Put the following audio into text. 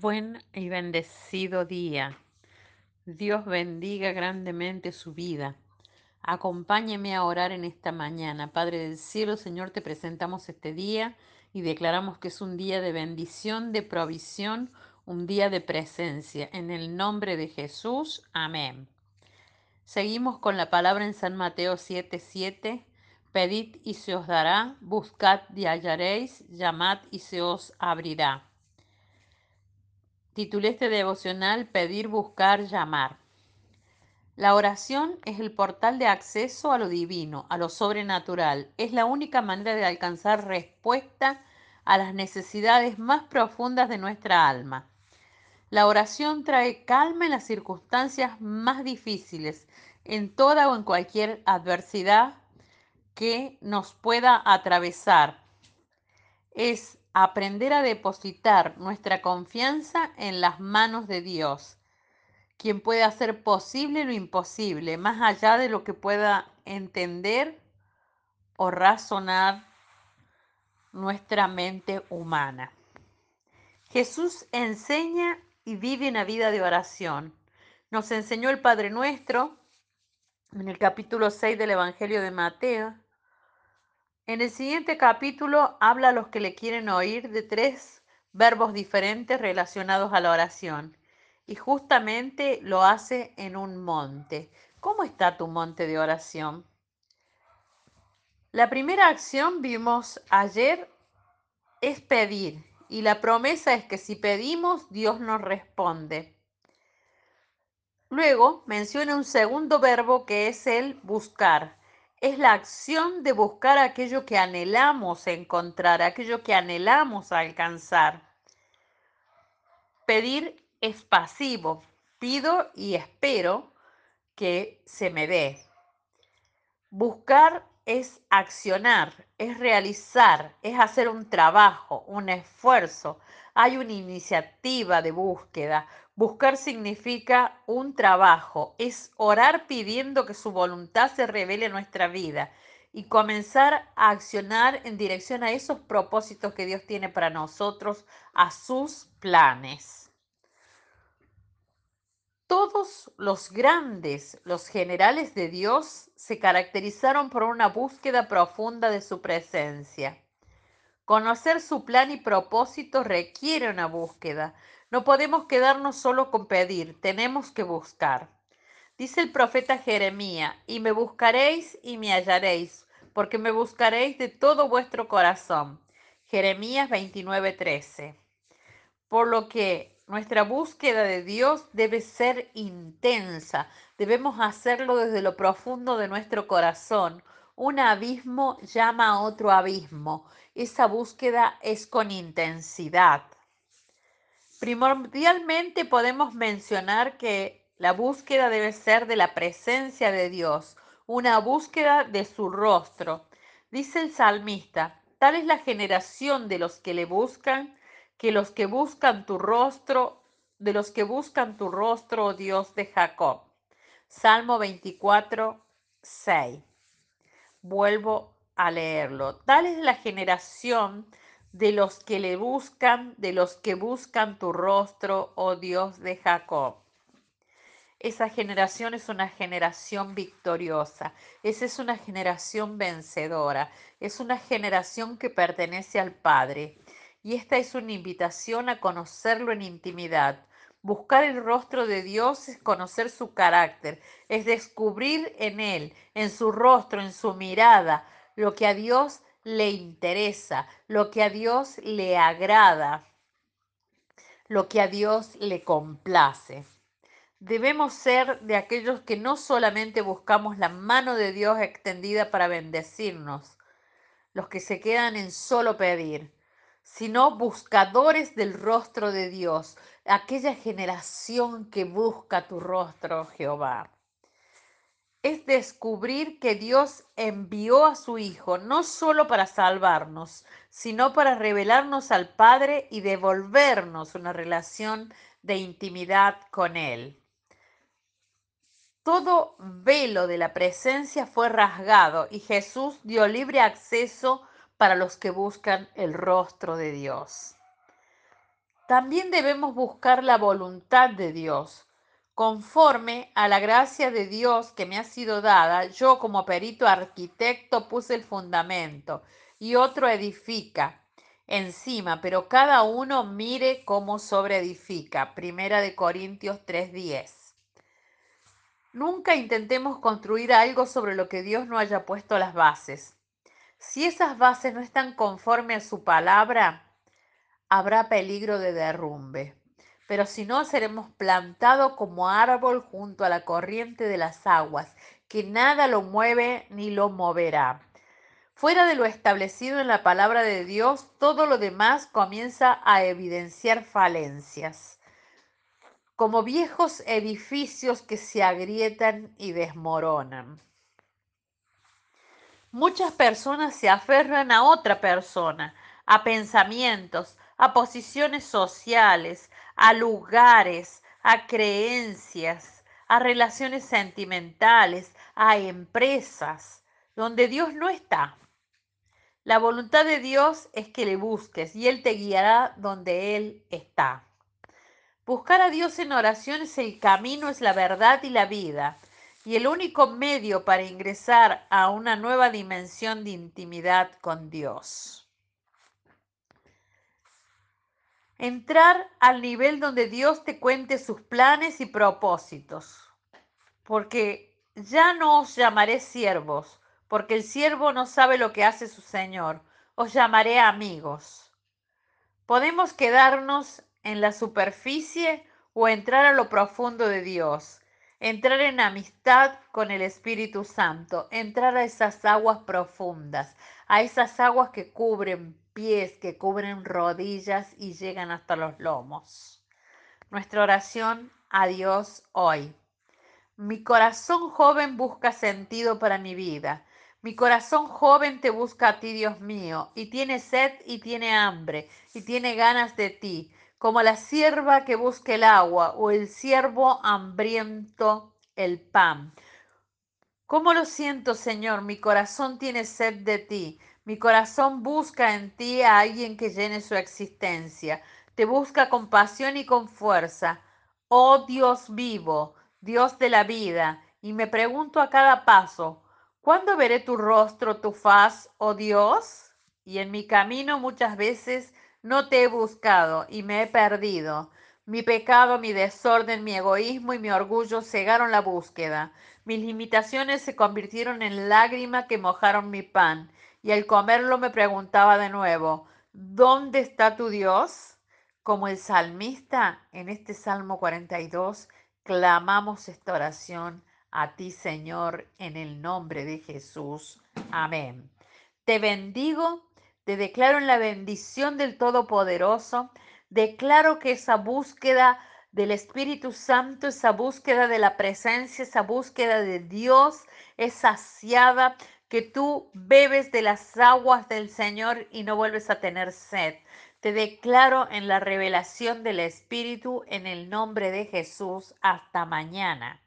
Buen y bendecido día. Dios bendiga grandemente su vida. Acompáñeme a orar en esta mañana. Padre del cielo, Señor, te presentamos este día y declaramos que es un día de bendición, de provisión, un día de presencia. En el nombre de Jesús, amén. Seguimos con la palabra en San Mateo 7:7. Pedid y se os dará, buscad y hallaréis, llamad y se os abrirá. Titulé este devocional Pedir, buscar, llamar. La oración es el portal de acceso a lo divino, a lo sobrenatural. Es la única manera de alcanzar respuesta a las necesidades más profundas de nuestra alma. La oración trae calma en las circunstancias más difíciles, en toda o en cualquier adversidad que nos pueda atravesar. Es aprender a depositar nuestra confianza en las manos de Dios, quien puede hacer posible lo imposible, más allá de lo que pueda entender o razonar nuestra mente humana. Jesús enseña y vive una vida de oración. Nos enseñó el Padre Nuestro en el capítulo 6 del Evangelio de Mateo, en el siguiente capítulo habla a los que le quieren oír de tres verbos diferentes relacionados a la oración y justamente lo hace en un monte. ¿Cómo está tu monte de oración? La primera acción vimos ayer es pedir y la promesa es que si pedimos Dios nos responde. Luego menciona un segundo verbo que es el buscar es la acción de buscar aquello que anhelamos encontrar, aquello que anhelamos alcanzar. Pedir es pasivo, pido y espero que se me dé. Buscar es accionar, es realizar, es hacer un trabajo, un esfuerzo. Hay una iniciativa de búsqueda, Buscar significa un trabajo, es orar pidiendo que su voluntad se revele en nuestra vida y comenzar a accionar en dirección a esos propósitos que Dios tiene para nosotros, a sus planes. Todos los grandes, los generales de Dios, se caracterizaron por una búsqueda profunda de su presencia. Conocer su plan y propósito requiere una búsqueda, no podemos quedarnos solo con pedir, tenemos que buscar. Dice el profeta Jeremías, y me buscaréis y me hallaréis, porque me buscaréis de todo vuestro corazón. Jeremías 29:13. Por lo que nuestra búsqueda de Dios debe ser intensa, debemos hacerlo desde lo profundo de nuestro corazón. Un abismo llama a otro abismo. Esa búsqueda es con intensidad. Primordialmente podemos mencionar que la búsqueda debe ser de la presencia de Dios, una búsqueda de su rostro. Dice el salmista, tal es la generación de los que le buscan, que los que buscan tu rostro, de los que buscan tu rostro, oh Dios de Jacob. Salmo 24, 6. Vuelvo a leerlo. Tal es la generación de los que le buscan, de los que buscan tu rostro, oh Dios de Jacob. Esa generación es una generación victoriosa, esa es una generación vencedora, es una generación que pertenece al Padre. Y esta es una invitación a conocerlo en intimidad. Buscar el rostro de Dios es conocer su carácter, es descubrir en Él, en su rostro, en su mirada, lo que a Dios le interesa, lo que a Dios le agrada, lo que a Dios le complace. Debemos ser de aquellos que no solamente buscamos la mano de Dios extendida para bendecirnos, los que se quedan en solo pedir, sino buscadores del rostro de Dios, aquella generación que busca tu rostro, Jehová es descubrir que Dios envió a su Hijo no solo para salvarnos, sino para revelarnos al Padre y devolvernos una relación de intimidad con Él. Todo velo de la presencia fue rasgado y Jesús dio libre acceso para los que buscan el rostro de Dios. También debemos buscar la voluntad de Dios. Conforme a la gracia de Dios que me ha sido dada, yo como perito arquitecto puse el fundamento y otro edifica encima, pero cada uno mire cómo sobreedifica. Primera de Corintios 3:10. Nunca intentemos construir algo sobre lo que Dios no haya puesto las bases. Si esas bases no están conforme a su palabra, habrá peligro de derrumbe. Pero si no, seremos plantados como árbol junto a la corriente de las aguas, que nada lo mueve ni lo moverá. Fuera de lo establecido en la palabra de Dios, todo lo demás comienza a evidenciar falencias, como viejos edificios que se agrietan y desmoronan. Muchas personas se aferran a otra persona, a pensamientos, a posiciones sociales, a lugares, a creencias, a relaciones sentimentales, a empresas, donde Dios no está. La voluntad de Dios es que le busques y Él te guiará donde Él está. Buscar a Dios en oración es el camino, es la verdad y la vida, y el único medio para ingresar a una nueva dimensión de intimidad con Dios. entrar al nivel donde Dios te cuente sus planes y propósitos. Porque ya no os llamaré siervos, porque el siervo no sabe lo que hace su Señor. Os llamaré amigos. Podemos quedarnos en la superficie o entrar a lo profundo de Dios, entrar en amistad con el Espíritu Santo, entrar a esas aguas profundas, a esas aguas que cubren pies que cubren rodillas y llegan hasta los lomos. Nuestra oración a Dios hoy. Mi corazón joven busca sentido para mi vida. Mi corazón joven te busca a ti, Dios mío, y tiene sed y tiene hambre, y tiene ganas de ti, como la sierva que busca el agua o el siervo hambriento el pan. ¿Cómo lo siento, Señor? Mi corazón tiene sed de ti. Mi corazón busca en ti a alguien que llene su existencia. Te busca con pasión y con fuerza. Oh Dios vivo, Dios de la vida. Y me pregunto a cada paso, ¿cuándo veré tu rostro, tu faz, oh Dios? Y en mi camino muchas veces no te he buscado y me he perdido. Mi pecado, mi desorden, mi egoísmo y mi orgullo cegaron la búsqueda. Mis limitaciones se convirtieron en lágrimas que mojaron mi pan y al comerlo me preguntaba de nuevo, ¿dónde está tu Dios? Como el salmista en este Salmo 42, clamamos esta oración a ti, Señor, en el nombre de Jesús. Amén. Te bendigo, te declaro en la bendición del Todopoderoso, declaro que esa búsqueda del Espíritu Santo, esa búsqueda de la presencia, esa búsqueda de Dios es saciada que tú bebes de las aguas del Señor y no vuelves a tener sed. Te declaro en la revelación del Espíritu en el nombre de Jesús. Hasta mañana.